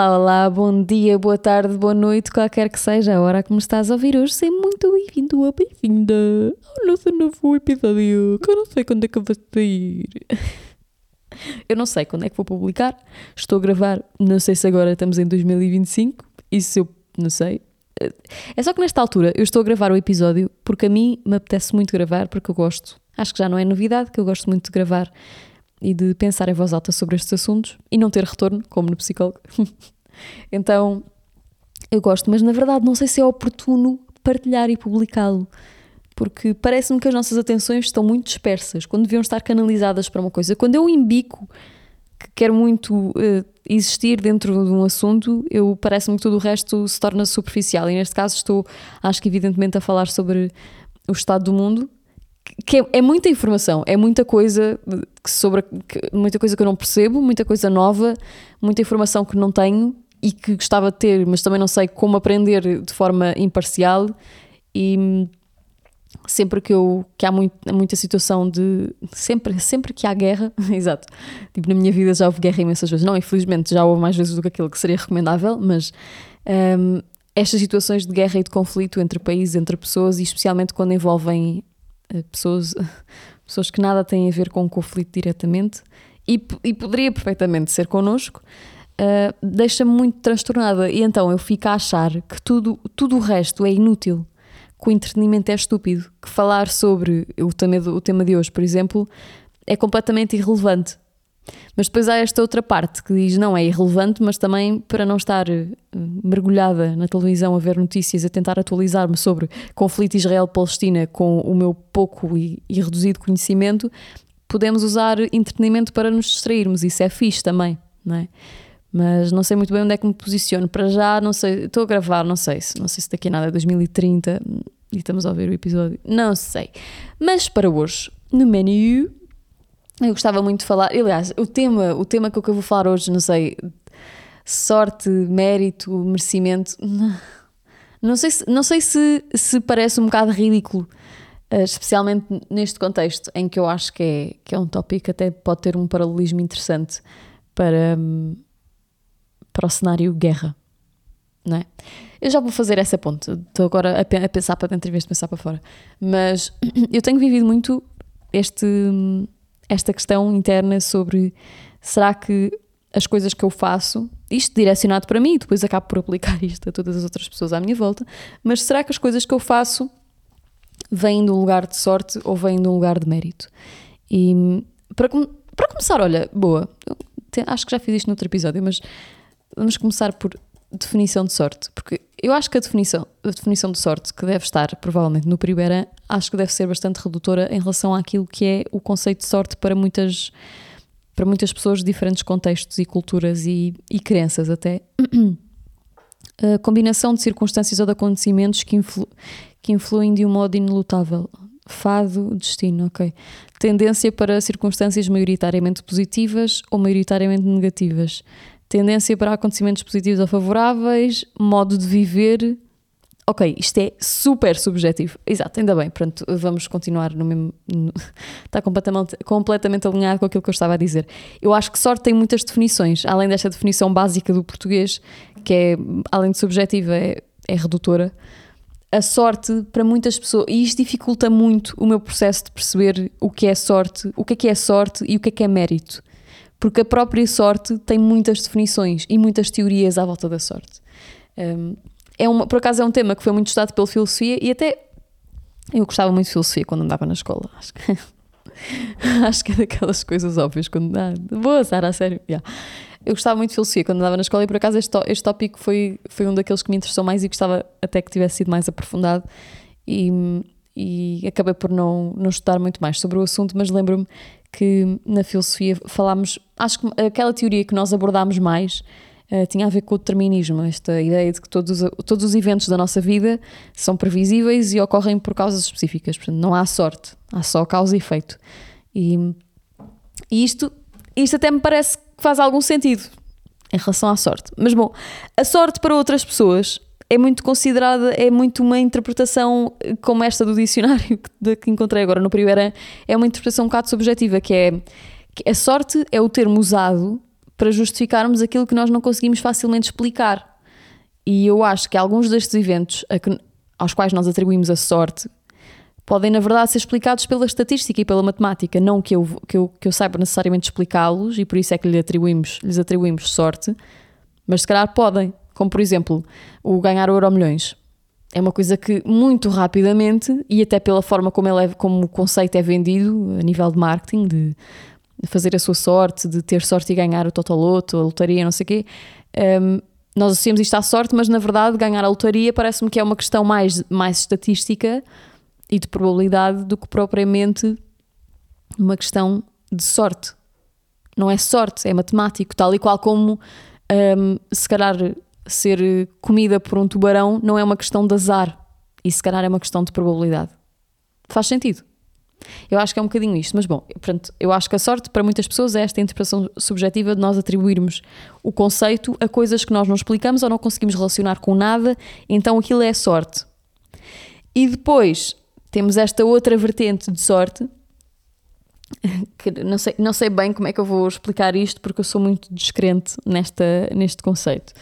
Olá, olá, bom dia, boa tarde, boa noite, qualquer que seja a hora que me estás a ouvir hoje. Seja muito bem-vindo ou bem-vinda ao nosso novo episódio, que eu não sei quando é que vai sair. Eu não sei quando é que vou publicar, estou a gravar, não sei se agora estamos em 2025, isso eu não sei. É só que nesta altura eu estou a gravar o episódio porque a mim me apetece muito gravar, porque eu gosto. Acho que já não é novidade, que eu gosto muito de gravar e de pensar em voz alta sobre estes assuntos e não ter retorno, como no psicólogo. então, eu gosto, mas na verdade não sei se é oportuno partilhar e publicá-lo, porque parece-me que as nossas atenções estão muito dispersas, quando deviam estar canalizadas para uma coisa. Quando eu embico que quero muito uh, existir dentro de um assunto, eu parece-me que tudo o resto se torna superficial. E neste caso estou, acho que evidentemente, a falar sobre o estado do mundo, que é, é, muita informação, é muita coisa sobre que, muita coisa que eu não percebo, muita coisa nova, muita informação que não tenho e que gostava de ter, mas também não sei como aprender de forma imparcial e sempre que eu que há muito, muita situação de sempre sempre que há guerra, exato. Tipo na minha vida já houve guerra imensas vezes, não, infelizmente já houve mais vezes do que aquilo que seria recomendável, mas um, estas situações de guerra e de conflito entre países, entre pessoas e especialmente quando envolvem pessoas, pessoas que nada têm a ver com o conflito diretamente e, e poderia perfeitamente ser connosco, uh, deixa-me muito transtornada. E então eu fico a achar que tudo, tudo o resto é inútil, que o entretenimento é estúpido, que falar sobre o tema, o tema de hoje, por exemplo, é completamente irrelevante. Mas depois há esta outra parte que diz não é irrelevante, mas também para não estar uh, mergulhada na televisão a ver notícias, a tentar atualizar-me sobre conflito Israel-Palestina com o meu pouco e, e, reduzido conhecimento, podemos usar entretenimento para nos distrairmos. Isso é fixe também, não é? Mas não sei muito bem onde é que me posiciono. Para já, não sei, estou a gravar, não sei se, não sei se daqui a nada é 2030 e estamos a ouvir o episódio, não sei. Mas para hoje, no menu eu gostava muito de falar, aliás, o tema, o tema que eu vou falar hoje, não sei, sorte, mérito, merecimento, não sei se, não sei se, se parece um bocado ridículo, eh, especialmente neste contexto, em que eu acho que é, que é um tópico que até pode ter um paralelismo interessante para, para o cenário guerra, não é? Eu já vou fazer essa ponte, estou agora a, pensar para dentro em vez de pensar para fora, mas eu tenho vivido muito este esta questão interna sobre será que as coisas que eu faço, isto direcionado para mim, depois acabo por aplicar isto a todas as outras pessoas à minha volta, mas será que as coisas que eu faço vêm de um lugar de sorte ou vêm de um lugar de mérito? E para, para começar, olha, boa, acho que já fiz isto no outro episódio, mas vamos começar por definição de sorte, porque eu acho que a definição, a definição de sorte que deve estar provavelmente no primeiro acho que deve ser bastante redutora em relação àquilo que é o conceito de sorte para muitas para muitas pessoas de diferentes contextos e culturas e, e crenças até. A combinação de circunstâncias ou de acontecimentos que, influ, que influem de um modo inelutável. Fado, destino, ok. Tendência para circunstâncias maioritariamente positivas ou maioritariamente negativas tendência para acontecimentos positivos ou favoráveis, modo de viver. Ok, isto é super subjetivo. Exato, ainda bem, pronto, vamos continuar no mesmo. No, está completamente, completamente alinhado com aquilo que eu estava a dizer. Eu acho que sorte tem muitas definições, além desta definição básica do português, que é, além de subjetiva, é, é redutora. A sorte, para muitas pessoas, e isto dificulta muito o meu processo de perceber o que é sorte, o que é que é sorte e o que é que é mérito porque a própria sorte tem muitas definições e muitas teorias à volta da sorte. Um, é uma, por acaso é um tema que foi muito estudado pela filosofia e até eu gostava muito de filosofia quando andava na escola. Acho que, acho que é daquelas coisas óbvias quando. Ah, boa, Sara, a sério. Yeah. Eu gostava muito de filosofia quando andava na escola e por acaso este, este tópico foi, foi um daqueles que me interessou mais e gostava até que tivesse sido mais aprofundado. E, e acabei por não, não estudar muito mais sobre o assunto, mas lembro-me que na filosofia falámos, acho que aquela teoria que nós abordámos mais uh, tinha a ver com o determinismo, esta ideia de que todos, todos os eventos da nossa vida são previsíveis e ocorrem por causas específicas, portanto não há sorte, há só causa e efeito. E, e isto, isto até me parece que faz algum sentido em relação à sorte. Mas bom, a sorte para outras pessoas é muito considerada, é muito uma interpretação como esta do dicionário que, que encontrei agora no primeiro é uma interpretação um bocado subjetiva, que é que a sorte é o termo usado para justificarmos aquilo que nós não conseguimos facilmente explicar. E eu acho que alguns destes eventos que, aos quais nós atribuímos a sorte podem, na verdade, ser explicados pela estatística e pela matemática. Não que eu, que eu, que eu saiba necessariamente explicá-los e por isso é que lhe atribuímos, lhes atribuímos sorte, mas se calhar podem. Como, por exemplo, o ganhar o Euro Milhões. É uma coisa que muito rapidamente, e até pela forma como, ele é, como o conceito é vendido a nível de marketing, de fazer a sua sorte, de ter sorte e ganhar o Totoloto, a lotaria, não sei o quê. Um, nós associamos isto à sorte, mas na verdade ganhar a lotaria parece-me que é uma questão mais, mais estatística e de probabilidade do que propriamente uma questão de sorte. Não é sorte, é matemático, tal e qual como um, se calhar ser comida por um tubarão não é uma questão de azar e se calhar é uma questão de probabilidade. Faz sentido. Eu acho que é um bocadinho isto, mas bom, portanto, eu acho que a sorte para muitas pessoas é esta interpretação subjetiva de nós atribuirmos o conceito a coisas que nós não explicamos ou não conseguimos relacionar com nada, então aquilo é sorte. E depois temos esta outra vertente de sorte, que não sei, não sei bem como é que eu vou explicar isto porque eu sou muito descrente nesta, neste conceito,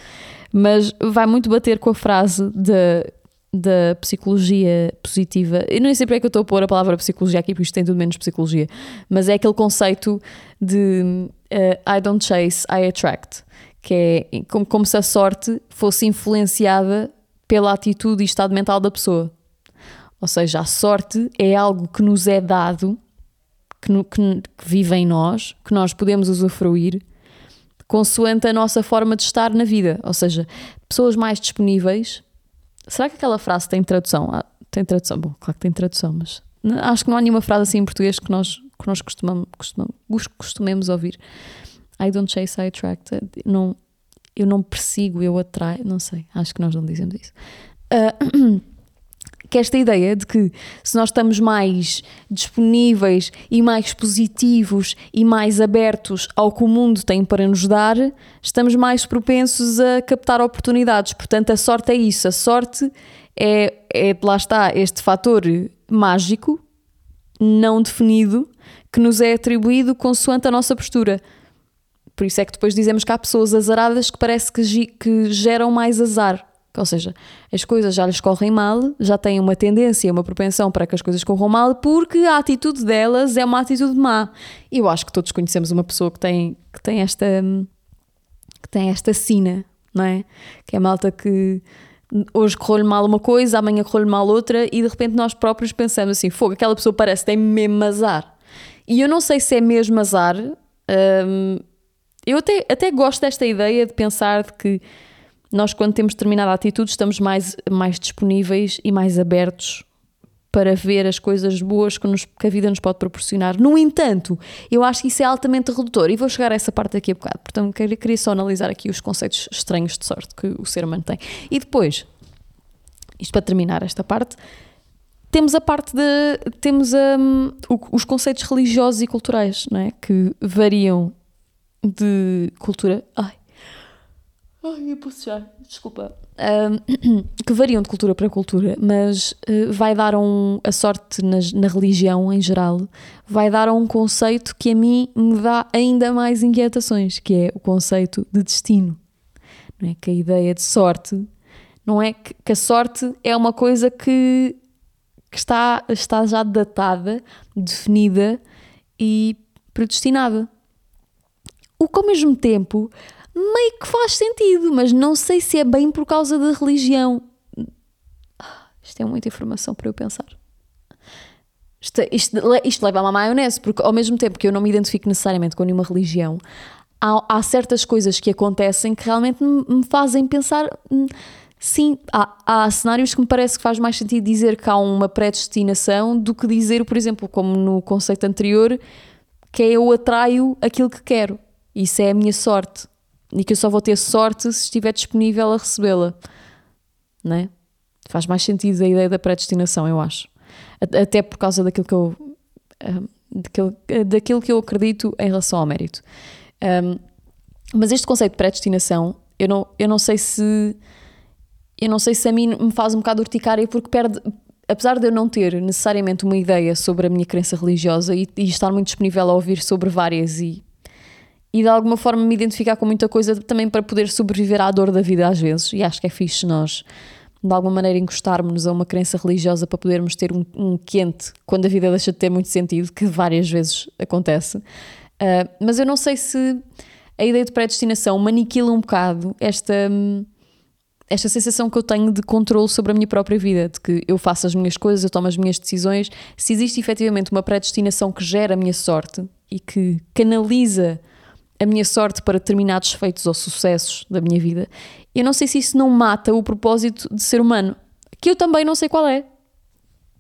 mas vai muito bater com a frase de da psicologia positiva. Eu não sei porque é que eu estou a pôr a palavra psicologia aqui, porque isto tem tudo menos psicologia, mas é aquele conceito de uh, I don't chase, I attract, que é como, como se a sorte fosse influenciada pela atitude e estado mental da pessoa. Ou seja, a sorte é algo que nos é dado, que, no, que, que vive em nós, que nós podemos usufruir, consoante a nossa forma de estar na vida. Ou seja, pessoas mais disponíveis Será que aquela frase tem tradução? Ah, tem tradução, bom, claro que tem tradução, mas acho que não há nenhuma frase assim em português que nós, que nós costumamos, costumamos, costumemos ouvir. I don't chase, I attract. Não, eu não persigo, eu atraio. Não sei, acho que nós não dizemos isso. Uh, que esta ideia de que se nós estamos mais disponíveis e mais positivos e mais abertos ao que o mundo tem para nos dar, estamos mais propensos a captar oportunidades. Portanto, a sorte é isso. A sorte é, é lá está, este fator mágico, não definido, que nos é atribuído consoante a nossa postura. Por isso é que depois dizemos que há pessoas azaradas que parece que, que geram mais azar. Ou seja, as coisas já lhes correm mal, já têm uma tendência, uma propensão para que as coisas corram mal, porque a atitude delas é uma atitude má. E eu acho que todos conhecemos uma pessoa que tem, que tem esta que tem esta sina, não é? Que é malta que hoje correu-lhe mal uma coisa, amanhã correu-lhe mal outra, e de repente nós próprios pensamos assim: fogo, aquela pessoa parece tem mesmo azar. E eu não sei se é mesmo azar. Hum, eu até, até gosto desta ideia de pensar de que nós, quando temos determinada atitude, estamos mais, mais disponíveis e mais abertos para ver as coisas boas que, nos, que, a vida nos pode proporcionar. No entanto, eu acho que isso é altamente redutor e vou chegar a essa parte daqui a bocado. Portanto, queria, só analisar aqui os conceitos estranhos de sorte que o ser humano tem. E depois, isto para terminar esta parte, temos a parte de. temos um, os conceitos religiosos e culturais, não é? Que variam de cultura. Ai, Ai, já, desculpa. Que variam de cultura para cultura, mas uh, vai dar um, a sorte nas, na religião em geral, vai dar a um conceito que a mim me dá ainda mais inquietações, que é o conceito de destino. Não é? Que a ideia de sorte, não é que, que a sorte é uma coisa que, que está, está já datada, definida e predestinada. O que ao mesmo tempo meio que faz sentido, mas não sei se é bem por causa da religião. Isto é muita informação para eu pensar. Isto, isto, isto leva a uma maionese, porque ao mesmo tempo que eu não me identifico necessariamente com nenhuma religião, há, há certas coisas que acontecem que realmente me, me fazem pensar. Hum, sim, há, há, cenários que me parece que faz mais sentido dizer que há uma predestinação do que dizer, por exemplo, como no conceito anterior, que é eu atraio aquilo que quero. Isso é a minha sorte e que eu só vou ter sorte se estiver disponível a recebê-la. Não é? Faz mais sentido a ideia da predestinação, eu acho. Até por causa daquilo que eu, daquilo, daquilo que eu acredito em relação ao mérito. Um, mas este conceito de predestinação, eu não, eu não sei se. Eu não sei se a mim me faz um bocado urticária porque perde. Apesar de eu não ter necessariamente uma ideia sobre a minha crença religiosa e, e estar muito disponível a ouvir sobre várias e e de alguma forma me identificar com muita coisa também para poder sobreviver à dor da vida às vezes. E acho que é fixe nós, de alguma maneira, encostarmos a uma crença religiosa para podermos ter um, um quente quando a vida deixa de ter muito sentido, que várias vezes acontece. Uh, mas eu não sei se a ideia de predestinação me aniquila um bocado esta. esta sensação que eu tenho de controle sobre a minha própria vida, de que eu faço as minhas coisas, eu tomo as minhas decisões, se existe efetivamente uma predestinação que gera a minha sorte e que canaliza a minha sorte para determinados feitos ou sucessos da minha vida, eu não sei se isso não mata o propósito de ser humano, que eu também não sei qual é.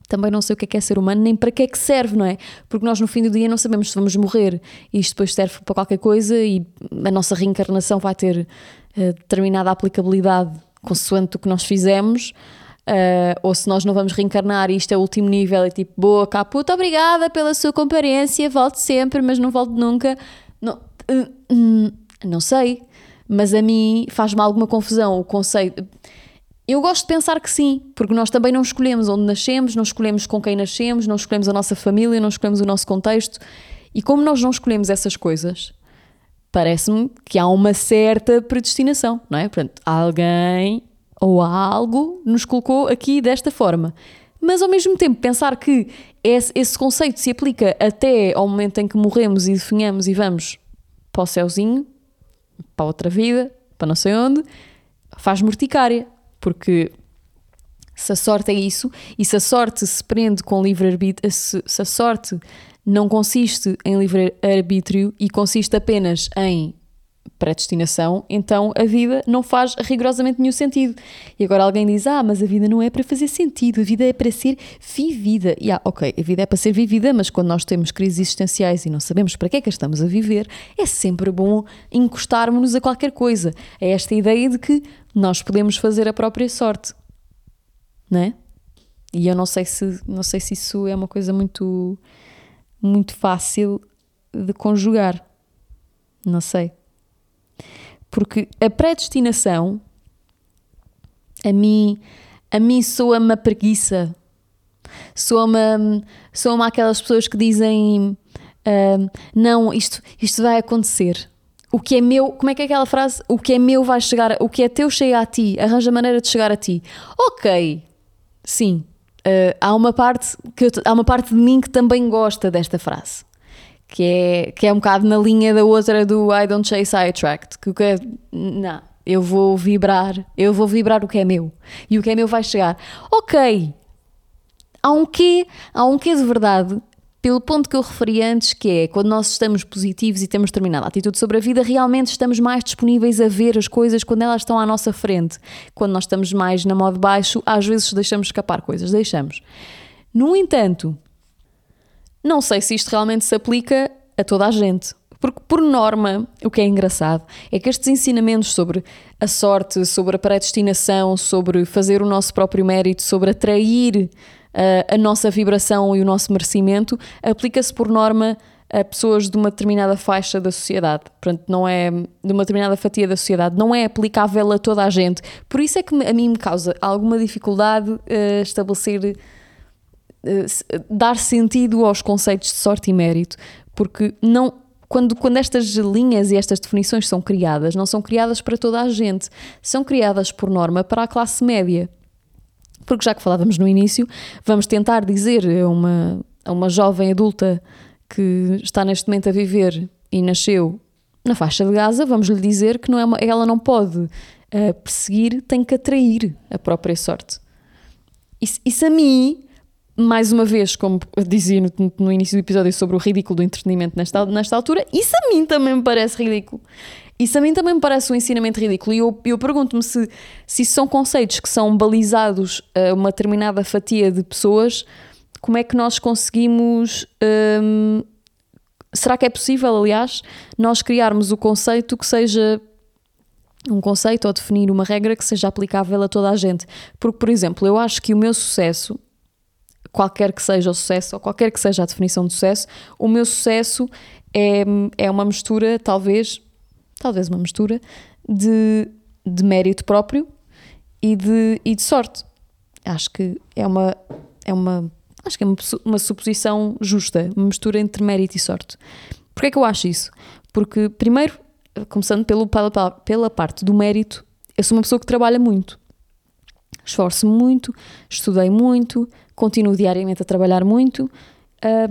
Também não sei o que é, que é ser humano, nem para que é que serve, não é? Porque nós no fim do dia não sabemos se vamos morrer e isto depois serve para qualquer coisa e a nossa reencarnação vai ter uh, determinada aplicabilidade consoante o que nós fizemos. Uh, ou se nós não vamos reencarnar e isto é o último nível, é tipo, boa, caputa, obrigada pela sua comparência, volte sempre, mas não volte nunca. Não, uh, não sei, mas a mim faz-me alguma confusão o conceito. Eu gosto de pensar que sim, porque nós também não escolhemos onde nascemos, não escolhemos com quem nascemos, não escolhemos a nossa família, não escolhemos o nosso contexto. E como nós não escolhemos essas coisas, parece-me que há uma certa predestinação, não é? Portanto, alguém ou algo nos colocou aqui desta forma. Mas ao mesmo tempo, pensar que esse, esse conceito se aplica até ao momento em que morremos e definhamos e vamos para o céuzinho, para outra vida, para não sei onde, faz morticária. Porque se a sorte é isso, e se a sorte se prende com livre-arbítrio, se, se a sorte não consiste em livre-arbítrio e consiste apenas em predestinação, então a vida não faz rigorosamente nenhum sentido. E agora alguém diz: Ah, mas a vida não é para fazer sentido, a vida é para ser vivida. E ah, ok, a vida é para ser vivida, mas quando nós temos crises existenciais e não sabemos para que é que estamos a viver, é sempre bom encostarmos-nos a qualquer coisa. É esta ideia de que nós podemos fazer a própria sorte, não é? E eu não sei se, não sei se isso é uma coisa muito, muito fácil de conjugar. Não sei. Porque a predestinação, a mim, a mim soa-me a preguiça. Soa-me soa aquelas pessoas que dizem uh, não, isto, isto vai acontecer. O que é meu, como é que é aquela frase? O que é meu vai chegar, o que é teu chega a ti, arranja maneira de chegar a ti. Ok, sim, uh, há, uma parte que há uma parte de mim que também gosta desta frase que é, que é um bocado na linha da outra do I don't chase, I attract. Que o que é, não, eu vou vibrar, eu vou vibrar o que é meu. E o que é meu vai chegar. Ok, há um quê, há um quê de verdade, pelo ponto que eu referi antes, que é quando nós estamos positivos e temos determinada atitude sobre a vida, realmente estamos mais disponíveis a ver as coisas quando elas estão à nossa frente. Quando nós estamos mais na modo baixo, às vezes deixamos escapar coisas, deixamos. No entanto, não sei se isto realmente se aplica a toda a gente. Porque, por norma, o que é engraçado é que estes ensinamentos sobre a sorte, sobre a predestinação, sobre fazer o nosso próprio mérito, sobre atrair uh, a nossa vibração e o nosso merecimento, aplica-se por norma a pessoas de uma determinada faixa da sociedade. Portanto, não é de uma determinada fatia da sociedade, não é aplicável a toda a gente. Por isso é que a mim me causa alguma dificuldade uh, estabelecer dar sentido aos conceitos de sorte e mérito, porque não quando, quando estas linhas e estas definições são criadas, não são criadas para toda a gente, são criadas por norma para a classe média. Porque já que falávamos no início, vamos tentar dizer a uma, a uma jovem adulta que está neste momento a viver e nasceu na faixa de Gaza, vamos lhe dizer que não é uma, ela não pode uh, perseguir, tem que atrair a própria sorte. Isso, isso a mim mais uma vez, como dizia no, no, início do episódio sobre o ridículo do entretenimento nesta, nesta altura, isso a mim também me parece ridículo. Isso a mim também me parece um ensinamento ridículo. E eu, eu pergunto-me se, se isso são conceitos que são balizados a uma determinada fatia de pessoas, como é que nós conseguimos. Hum, será que é possível, aliás, nós criarmos o conceito que seja um conceito ou definir uma regra que seja aplicável a toda a gente. Porque, por exemplo, eu acho que o meu sucesso qualquer que seja o sucesso, ou qualquer que seja a definição de sucesso, o meu sucesso é, é uma mistura, talvez, talvez uma mistura, de, de mérito próprio e de, e de sorte. Acho que é uma, é uma, acho que é uma, uma suposição justa, uma mistura entre mérito e sorte. Porquê é que eu acho isso? Porque, primeiro, começando pelo, pela, pela parte do mérito, eu sou uma pessoa que trabalha muito. Esforço muito, estudei muito, continuo diariamente a trabalhar muito,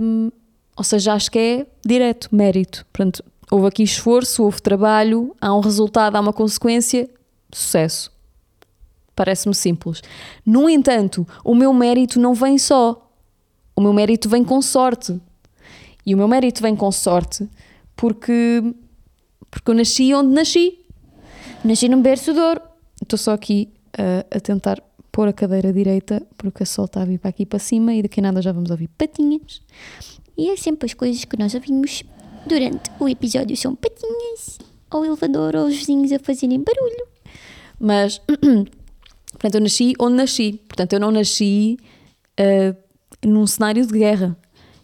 um, ou seja, acho que é direto, mérito. Portanto, houve aqui esforço, houve trabalho, há um resultado, há uma consequência, sucesso. Parece-me simples. No entanto, o meu mérito não vem só. O meu mérito vem com sorte. E o meu mérito vem com sorte porque, porque eu nasci onde nasci. Nasci num berço de ouro. Estou só aqui uh, a tentar pôr a cadeira direita porque a sol está a vir para aqui para cima e daqui a nada já vamos ouvir patinhas. E é sempre as coisas que nós ouvimos durante o episódio são patinhas, ou elevador, ou os vizinhos a fazerem barulho. Mas, portanto, eu nasci onde nasci. Portanto, eu não nasci uh, num cenário de guerra.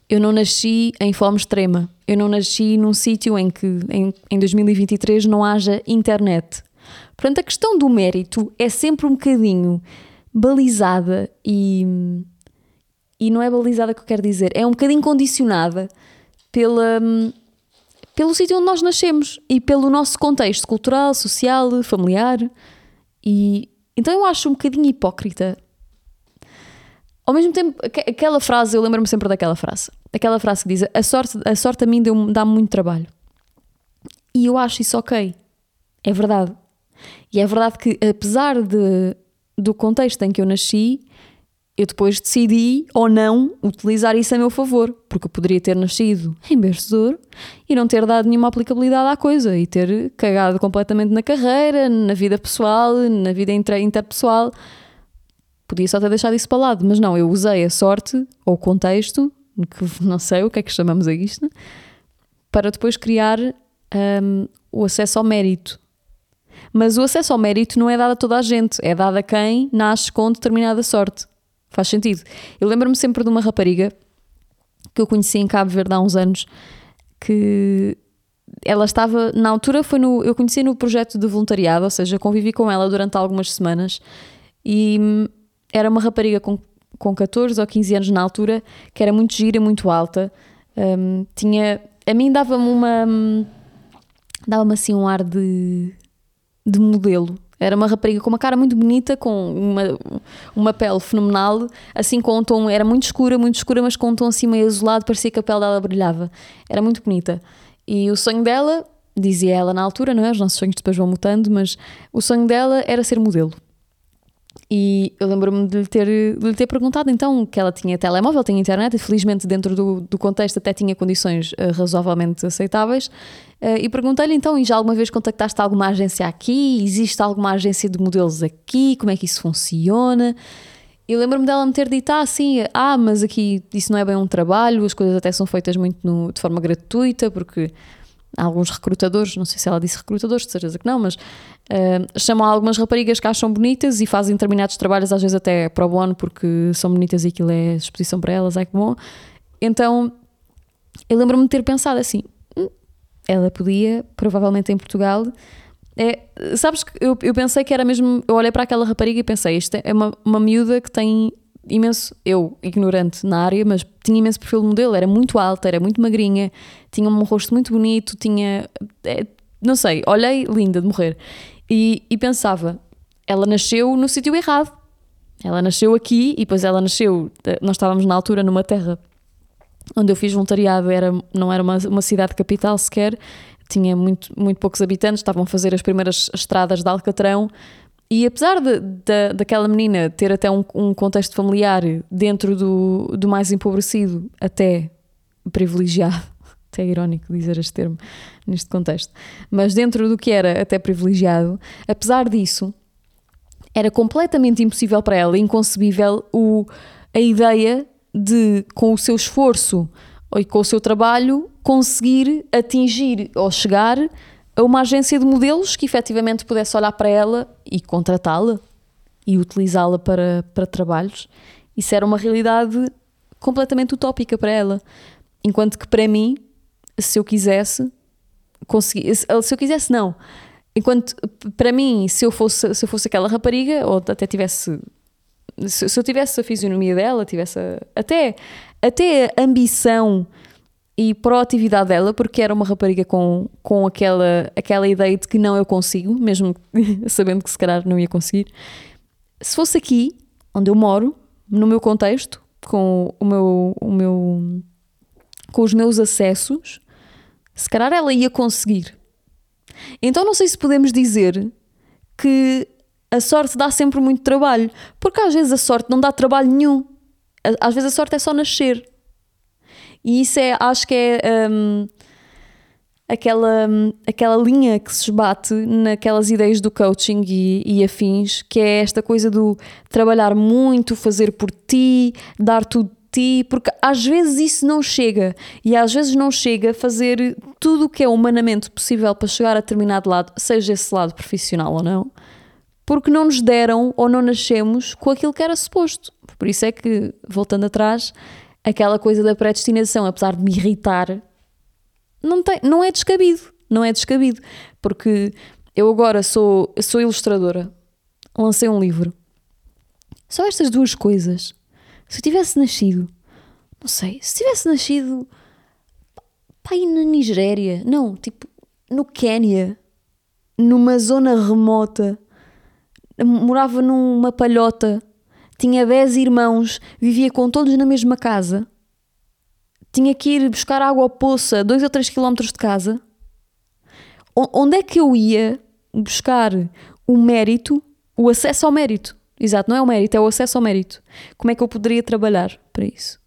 Eu não nasci em fome extrema. Eu não nasci num sítio em que em, em 2023 não haja internet. Portanto, a questão do mérito é sempre um bocadinho balizada e. E não é balizada que eu quero dizer, é um bocadinho condicionada pela, pelo sítio onde nós nascemos e pelo nosso contexto cultural, social, familiar. E então eu acho um bocadinho hipócrita. Ao mesmo tempo, aquela frase, eu lembro-me sempre daquela frase. Aquela frase que diz: A sorte, a sorte a mim dá-me muito trabalho. E eu acho isso ok. É verdade. E é verdade que, apesar de, do contexto em que eu nasci, eu depois decidi ou não utilizar isso a meu favor, porque eu poderia ter nascido em berço e não ter dado nenhuma aplicabilidade à coisa e ter cagado completamente na carreira, na vida pessoal, na vida interpessoal. Podia só ter deixado isso para lado, mas não, eu usei a sorte ou o contexto, que não sei o que é que chamamos a isto, para depois criar um, o acesso ao mérito. Mas o acesso ao mérito não é dado a toda a gente, é dado a quem nasce com determinada sorte. Faz sentido. Eu lembro-me sempre de uma rapariga que eu conheci em Cabo Verde há uns anos que ela estava, na altura foi no, eu conheci no projeto de voluntariado, ou seja, convivi com ela durante algumas semanas e era uma rapariga com, com 14 ou 15 anos na altura, que era muito gira, muito alta, um, tinha, a mim dava-me uma, dava-me assim um ar de, de modelo, era uma rapariga com uma cara muito bonita, com uma, uma pele fenomenal, assim com um tom, era muito escura, muito escura, mas com um tom assim meio azulado, parecia que a pele dela brilhava. Era muito bonita. E o sonho dela, dizia ela na altura, não é? Os nossos sonhos depois vão mutando, mas o sonho dela era ser modelo. E eu lembro-me de, lhe ter, de lhe ter perguntado então que ela tinha telemóvel, tinha internet, e felizmente dentro do, do contexto até tinha condições uh, razoavelmente aceitáveis. Uh, e perguntei-lhe então: e já alguma vez contactaste alguma agência aqui? Existe alguma agência de modelos aqui? Como é que isso funciona? Eu lembro-me dela me ter dito ah, sim, ah, mas aqui isso não é bem um trabalho, as coisas até são feitas muito no, de forma gratuita, porque alguns recrutadores, não sei se ela disse recrutadores, de certeza que não, mas uh, chamam algumas raparigas que acham bonitas e fazem determinados trabalhos, às vezes até pro bono, porque são bonitas e aquilo é exposição para elas, ai que bom. Então eu lembro-me de ter pensado assim: hum, ela podia, provavelmente em Portugal. É, sabes que eu, eu pensei que era mesmo. Eu olhei para aquela rapariga e pensei: isto é uma, uma miúda que tem imenso, eu, ignorante na área, mas tinha imenso perfil de modelo, era muito alta, era muito magrinha, tinha um rosto muito bonito, tinha. É, não sei, olhei linda de morrer. E, e pensava, ela nasceu no sítio errado. Ela nasceu aqui e depois ela nasceu. Nós estávamos na altura numa terra onde eu fiz voluntariado, era, não era uma, uma cidade capital sequer, tinha muito, muito poucos habitantes, estavam a fazer as primeiras estradas de Alcatrão e apesar de, de, daquela menina ter até um, um, contexto familiar dentro do, do mais empobrecido, até privilegiado, até irónico dizer este termo neste contexto, mas dentro do que era até privilegiado, apesar disso, era completamente impossível para ela, inconcebível, o, a ideia de, com o seu esforço e com o seu trabalho, conseguir atingir ou chegar a uma agência de modelos que efetivamente pudesse olhar para ela e contratá-la e utilizá-la para, para trabalhos. Isso era uma realidade completamente utópica para ela. Enquanto que para mim, se eu quisesse, conseguir, se eu quisesse, não. Enquanto para mim, se eu fosse, se eu fosse aquela rapariga, ou até tivesse. Se, se eu tivesse a fisionomia dela, tivesse a, até, até a ambição e proatividade dela, porque era uma rapariga com, com aquela, aquela ideia de que não eu consigo, mesmo sabendo que se calhar não ia conseguir. Se fosse aqui, onde eu moro, no meu contexto, com o meu, o meu com os meus acessos, se calhar ela ia conseguir. Então não sei se podemos dizer que a sorte dá sempre muito trabalho, porque às vezes a sorte não dá trabalho nenhum. Às vezes a sorte é só nascer. E isso é, acho que é um, aquela, aquela linha que se esbate naquelas ideias do coaching e, e afins, que é esta coisa do trabalhar muito, fazer por ti, dar tudo ti, porque às vezes isso não chega e às vezes não chega a fazer tudo o que é humanamente possível para chegar a determinado lado, seja esse lado profissional ou não, porque não nos deram ou não nascemos com aquilo que era suposto. Por isso é que, voltando atrás, aquela coisa da predestinação, apesar de me irritar, não, tem, não é descabido. Não é descabido. Porque eu agora sou, sou ilustradora, lancei um livro. Só estas duas coisas. Se eu tivesse nascido, não sei, se tivesse nascido pai na Nigéria, não, tipo no Quénia, numa zona remota, morava numa palhota tinha 10 irmãos, vivia com todos na mesma casa, tinha que ir buscar água ao poço a 2 ou 3 quilómetros de casa. Onde é que eu ia buscar o mérito, o acesso ao mérito? Exato, não é o mérito, é o acesso ao mérito. Como é que eu poderia trabalhar para isso?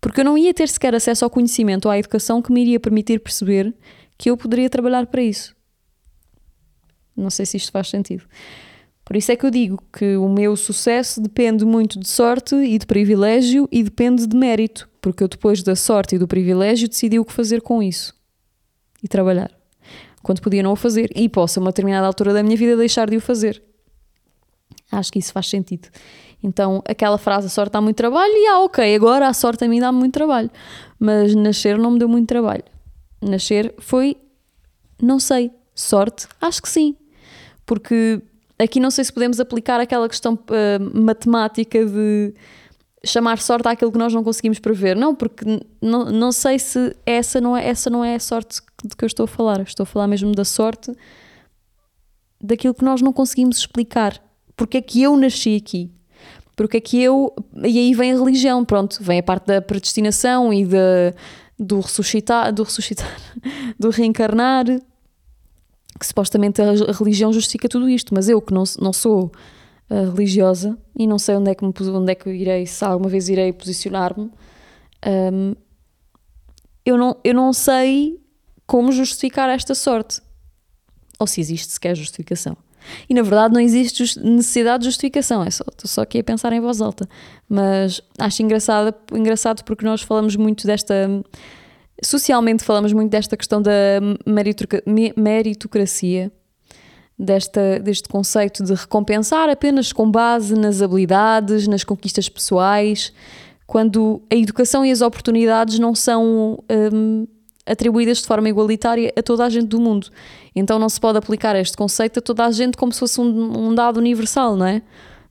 Porque eu não ia ter sequer acesso ao conhecimento ou à educação que me iria permitir perceber que eu poderia trabalhar para isso. Não sei se isto faz sentido. Por isso é que eu digo que o meu sucesso depende muito de sorte e de privilégio e depende de mérito, porque eu depois da sorte e do privilégio decidi o que fazer com isso e trabalhar. Quando podia não o fazer e posso a uma determinada altura da minha vida deixar de o fazer. Acho que isso faz sentido. Então, aquela frase, a sorte dá muito trabalho, e ah, ok, agora a sorte a mim dá muito trabalho. Mas nascer não me deu muito trabalho. Nascer foi, não sei, sorte? Acho que sim. Porque Aqui não sei se podemos aplicar aquela questão uh, matemática de chamar sorte àquilo que nós não conseguimos prever. Não, porque não, não sei se essa não, é, essa não é a sorte de que eu estou a falar. estou a falar mesmo da sorte daquilo que nós não conseguimos explicar. Porque é que eu nasci aqui? Porque é que eu. E aí vem a religião, pronto, vem a parte da predestinação e de, do ressuscitar, do ressuscitar, do reencarnar que supostamente a religião justifica tudo isto, mas eu que não, não sou uh, religiosa e não sei onde é que, me, onde é que eu irei, se alguma vez irei posicionar-me, um, eu, não, eu não sei como justificar esta sorte. Ou se existe sequer justificação. E na verdade não existe necessidade de justificação, é só, estou só aqui a pensar em voz alta. Mas acho engraçado, engraçado porque nós falamos muito desta Socialmente falamos muito desta questão da meritocracia, desta, deste conceito de recompensar apenas com base nas habilidades, nas conquistas pessoais, quando a educação e as oportunidades não são um, atribuídas de forma igualitária a toda a gente do mundo. Então não se pode aplicar este conceito a toda a gente como se fosse um, um dado universal, não é?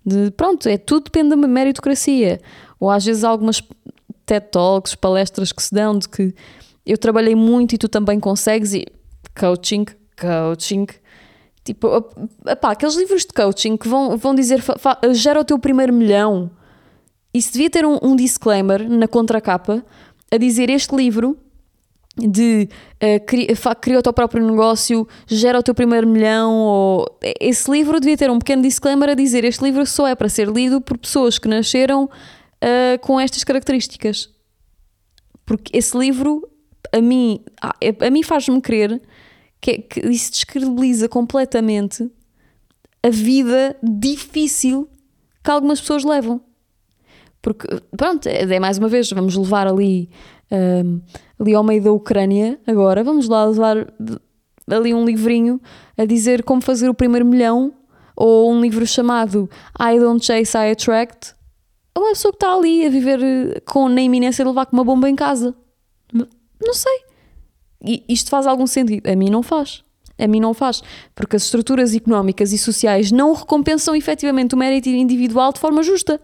De, pronto, é tudo depende da meritocracia. Ou às vezes algumas TED Talks, palestras que se dão de que eu trabalhei muito e tu também consegues e coaching, coaching. Tipo, opá, aqueles livros de coaching que vão, vão dizer gera o teu primeiro milhão. Isso devia ter um, um disclaimer na contracapa a dizer este livro de uh, cria, o teu próprio negócio, gera o teu primeiro milhão, ou esse livro devia ter um pequeno disclaimer a dizer este livro só é para ser lido por pessoas que nasceram uh, com estas características. Porque esse livro a mim, a mim faz-me crer que, que isso descredibiliza completamente a vida difícil que algumas pessoas levam. Porque, pronto, é, é mais uma vez, vamos levar ali, um, ali ao meio da Ucrânia agora, vamos lá levar ali um livrinho a dizer como fazer o primeiro milhão, ou um livro chamado I Don't Chase, I Attract. É uma pessoa que está ali a viver eh, com, na iminência de levar com uma bomba em casa. Não sei. E isto faz algum sentido? A mim não faz. A mim não faz. Porque as estruturas económicas e sociais não recompensam efetivamente o mérito individual de forma justa.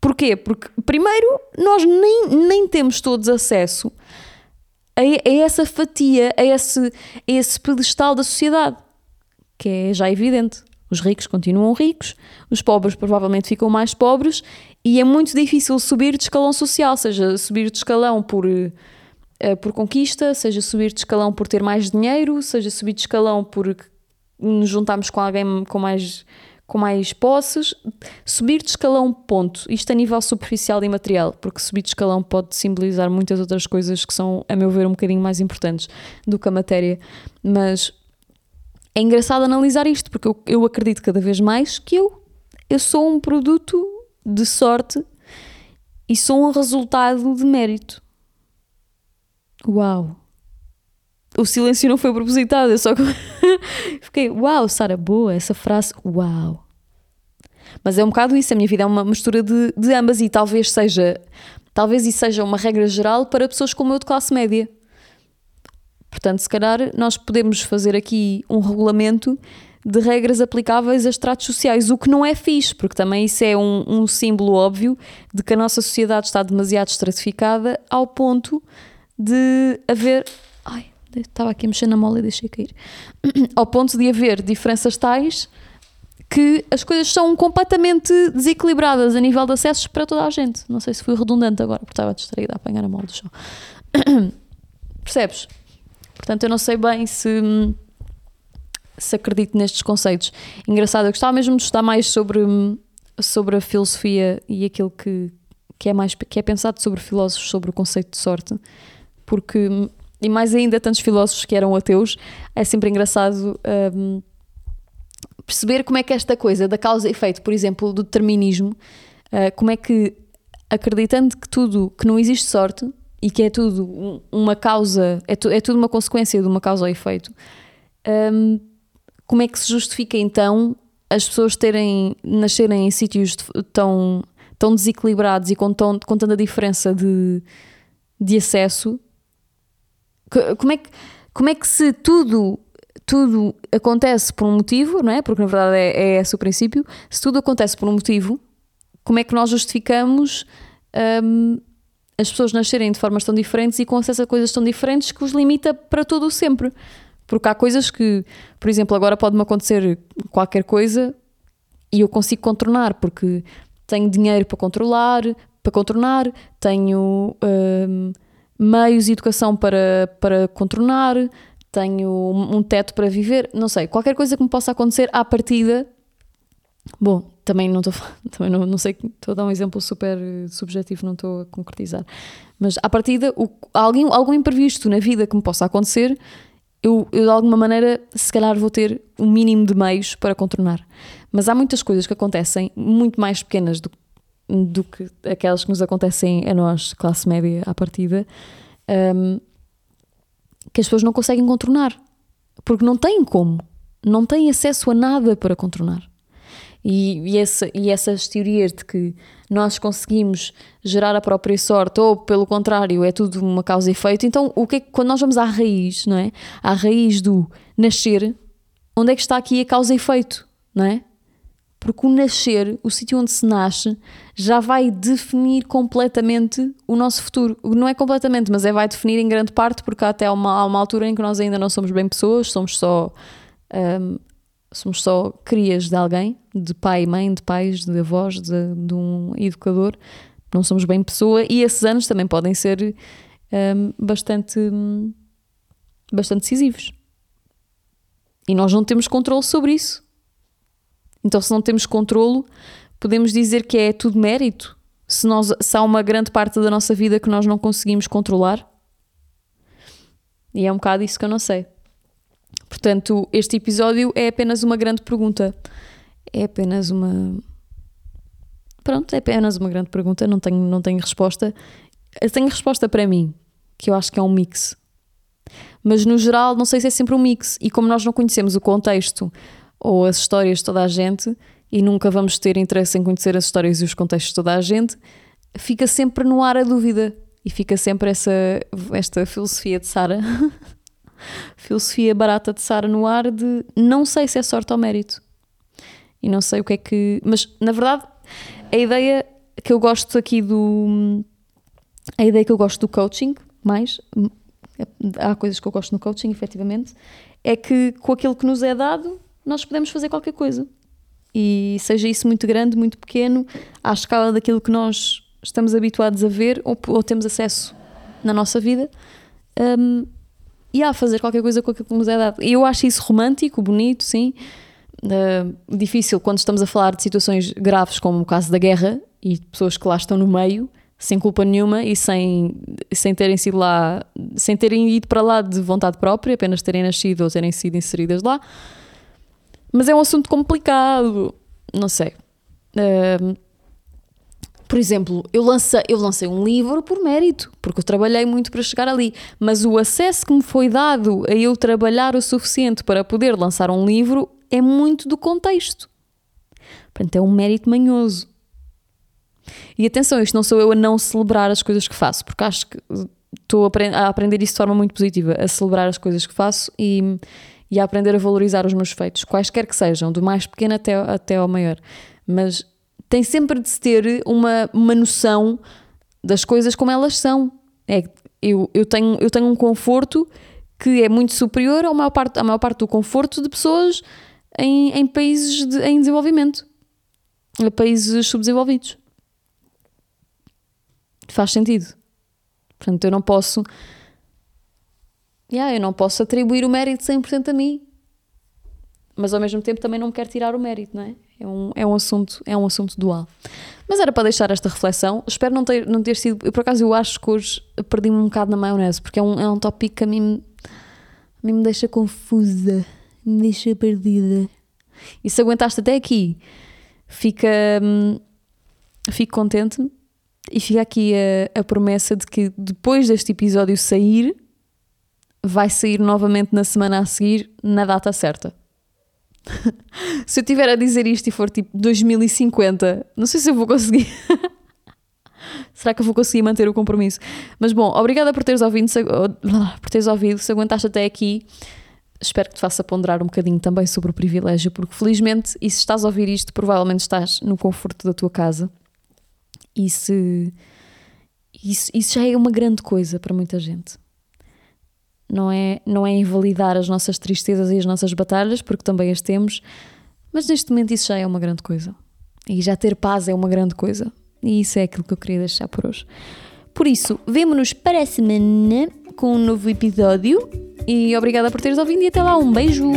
Porquê? Porque, primeiro, nós nem, nem temos todos acesso a, a essa fatia, a esse, a esse pedestal da sociedade, que é já evidente. Os ricos continuam ricos, os pobres provavelmente ficam mais pobres e é muito difícil subir de escalão social, seja subir de escalão por, uh, por conquista, seja subir de escalão por ter mais dinheiro, seja subir de escalão por nos juntarmos com alguém com mais, com mais posses. Subir de escalão, ponto. Isto a nível superficial e material, porque subir de escalão pode simbolizar muitas outras coisas que são, a meu ver, um bocadinho mais importantes do que a matéria. Mas é engraçado analisar isto, porque eu, eu acredito cada vez mais que eu, eu sou um produto de sorte e sou um resultado de mérito. Uau! O silêncio não foi propositado, eu só fiquei, uau, Sara, boa, essa frase, uau. Mas é um bocado isso, a minha vida é uma mistura de, de ambas e talvez seja, talvez isso seja uma regra geral para pessoas como eu de classe média. Portanto, se calhar nós podemos fazer aqui um regulamento de regras aplicáveis a estratos sociais, o que não é fixe, porque também isso é um, um símbolo óbvio de que a nossa sociedade está demasiado estratificada ao ponto de haver. Ai, estava aqui a mexer na mola e deixei cair. ao ponto de haver diferenças tais que as coisas são completamente desequilibradas a nível de acessos para toda a gente. Não sei se fui redundante agora, porque estava distraída a apanhar a mola do chão. Percebes? Portanto, eu não sei bem se, se acredito nestes conceitos. Engraçado, eu gostava mesmo de estudar mais sobre, sobre a filosofia e aquilo que, que, é mais, que é pensado sobre filósofos, sobre o conceito de sorte, porque, e mais ainda tantos filósofos que eram ateus, é sempre engraçado um, perceber como é que esta coisa da causa e efeito, por exemplo, do determinismo, uh, como é que acreditando que tudo, que não existe sorte, e que é tudo uma causa, é, tu, é tudo uma consequência de uma causa ou efeito, um, como é que se justifica então as pessoas terem, nascerem em sítios tão, tão desequilibrados e com, tão, com tanta diferença de, de acesso? Como é, que, como é que se tudo tudo acontece por um motivo, não é? Porque na verdade é, é esse o princípio. Se tudo acontece por um motivo, como é que nós justificamos um, as pessoas nascerem de formas tão diferentes e com acesso a coisas tão diferentes que os limita para todo o sempre. Porque há coisas que, por exemplo, agora pode-me acontecer qualquer coisa e eu consigo contornar porque tenho dinheiro para controlar, para contornar, tenho hum, meios e educação para, para contornar, tenho um teto para viver, não sei, qualquer coisa que me possa acontecer à partida. Bom, também não estou também não, não sei, estou a dar um exemplo super subjetivo, não estou a concretizar. Mas à partida, o, algum, algum imprevisto na vida que me possa acontecer, eu, eu de alguma maneira, se calhar vou ter um mínimo de meios para contornar. Mas há muitas coisas que acontecem muito mais pequenas do, do que aquelas que nos acontecem a nós, classe média, à partida, um, que as pessoas não conseguem contornar. Porque não têm como. Não têm acesso a nada para contornar. E, e, essa, e essas teorias de que nós conseguimos gerar a própria sorte, ou pelo contrário, é tudo uma causa e efeito. Então, o que é, quando nós vamos à raiz, não é? À raiz do nascer, onde é que está aqui a causa e efeito, não é? Porque o nascer, o sítio onde se nasce, já vai definir completamente o nosso futuro. Não é completamente, mas é vai definir em grande parte, porque há até uma, há uma altura em que nós ainda não somos bem pessoas, somos só um, somos só crias de alguém, de pai e mãe, de pais, de avós, de, de um educador, não somos bem pessoa e esses anos também podem ser um, bastante, bastante decisivos. E nós não temos controle sobre isso. Então, se não temos controle, podemos dizer que é tudo mérito. Se, nós, se há uma grande parte da nossa vida que nós não conseguimos controlar. E é um bocado isso que eu não sei. Portanto, este episódio é apenas uma grande pergunta. É apenas uma. Pronto, é apenas uma grande pergunta, não tenho, não tenho resposta. Eu tenho resposta para mim, que eu acho que é um mix. Mas no geral, não sei se é sempre um mix. E como nós não conhecemos o contexto ou as histórias de toda a gente, e nunca vamos ter interesse em conhecer as histórias e os contextos de toda a gente, fica sempre no ar a dúvida. E fica sempre essa, esta filosofia de Sara filosofia barata de Sara no ar de não sei se é sorte ou mérito. E não sei o que é que. Mas, na verdade, a ideia que eu gosto aqui do. A ideia que eu gosto do coaching, mais, há coisas que eu gosto no coaching, efetivamente, é que com aquilo que nos é dado, nós podemos fazer qualquer coisa. E seja isso muito grande, muito pequeno, à escala daquilo que nós estamos habituados a ver ou, ou temos acesso na nossa vida, um, e a fazer qualquer coisa com aquilo que nos é dado. Eu acho isso romântico, bonito, sim. Uh, difícil quando estamos a falar de situações graves, como o caso da guerra e pessoas que lá estão no meio, sem culpa nenhuma e sem, sem terem sido lá, sem terem ido para lá de vontade própria, apenas terem nascido ou terem sido inseridas lá. Mas é um assunto complicado, não sei. Uh, por exemplo, eu lancei, eu lancei um livro por mérito, porque eu trabalhei muito para chegar ali, mas o acesso que me foi dado a eu trabalhar o suficiente para poder lançar um livro é muito do contexto. Portanto, é um mérito manhoso. E atenção, isto não sou eu a não celebrar as coisas que faço, porque acho que estou a aprender isso de forma muito positiva, a celebrar as coisas que faço e, e a aprender a valorizar os meus feitos, quaisquer que sejam, do mais pequeno até, até ao maior. Mas tem sempre de se ter uma, uma noção das coisas como elas são. É, eu, eu, tenho, eu tenho um conforto que é muito superior à maior parte, à maior parte do conforto de pessoas em, em países de, em desenvolvimento, a países subdesenvolvidos. Faz sentido. Portanto, eu não posso. Yeah, eu não posso atribuir o mérito 100% a mim. Mas ao mesmo tempo também não me quero tirar o mérito, não é? É um, é um, assunto, é um assunto dual. Mas era para deixar esta reflexão. Espero não ter, não ter sido. Eu, por acaso, eu acho que hoje perdi-me um bocado na maionese, porque é um, é um tópico que a mim, a mim me deixa confusa, me deixa perdida. E se aguentaste até aqui, fica. Hum, fico contente e fica aqui a, a promessa de que depois deste episódio sair, vai sair novamente na semana a seguir, na data certa. se eu tiver a dizer isto e for tipo 2050, não sei se eu vou conseguir. Será que eu vou conseguir manter o compromisso? Mas bom, obrigada por teres ouvido, se, por teres ouvido, se aguentaste até aqui. Espero que te faça ponderar um bocadinho também sobre o privilégio, porque felizmente, e se estás a ouvir isto, provavelmente estás no conforto da tua casa. E se, isso, isso já é uma grande coisa para muita gente não é, não é invalidar as nossas tristezas e as nossas batalhas, porque também as temos, mas neste momento isso já é uma grande coisa. E já ter paz é uma grande coisa. E isso é aquilo que eu queria deixar por hoje. Por isso, vemo-nos para a semana com um novo episódio. E obrigada por teres ouvido e até lá. Um beijo!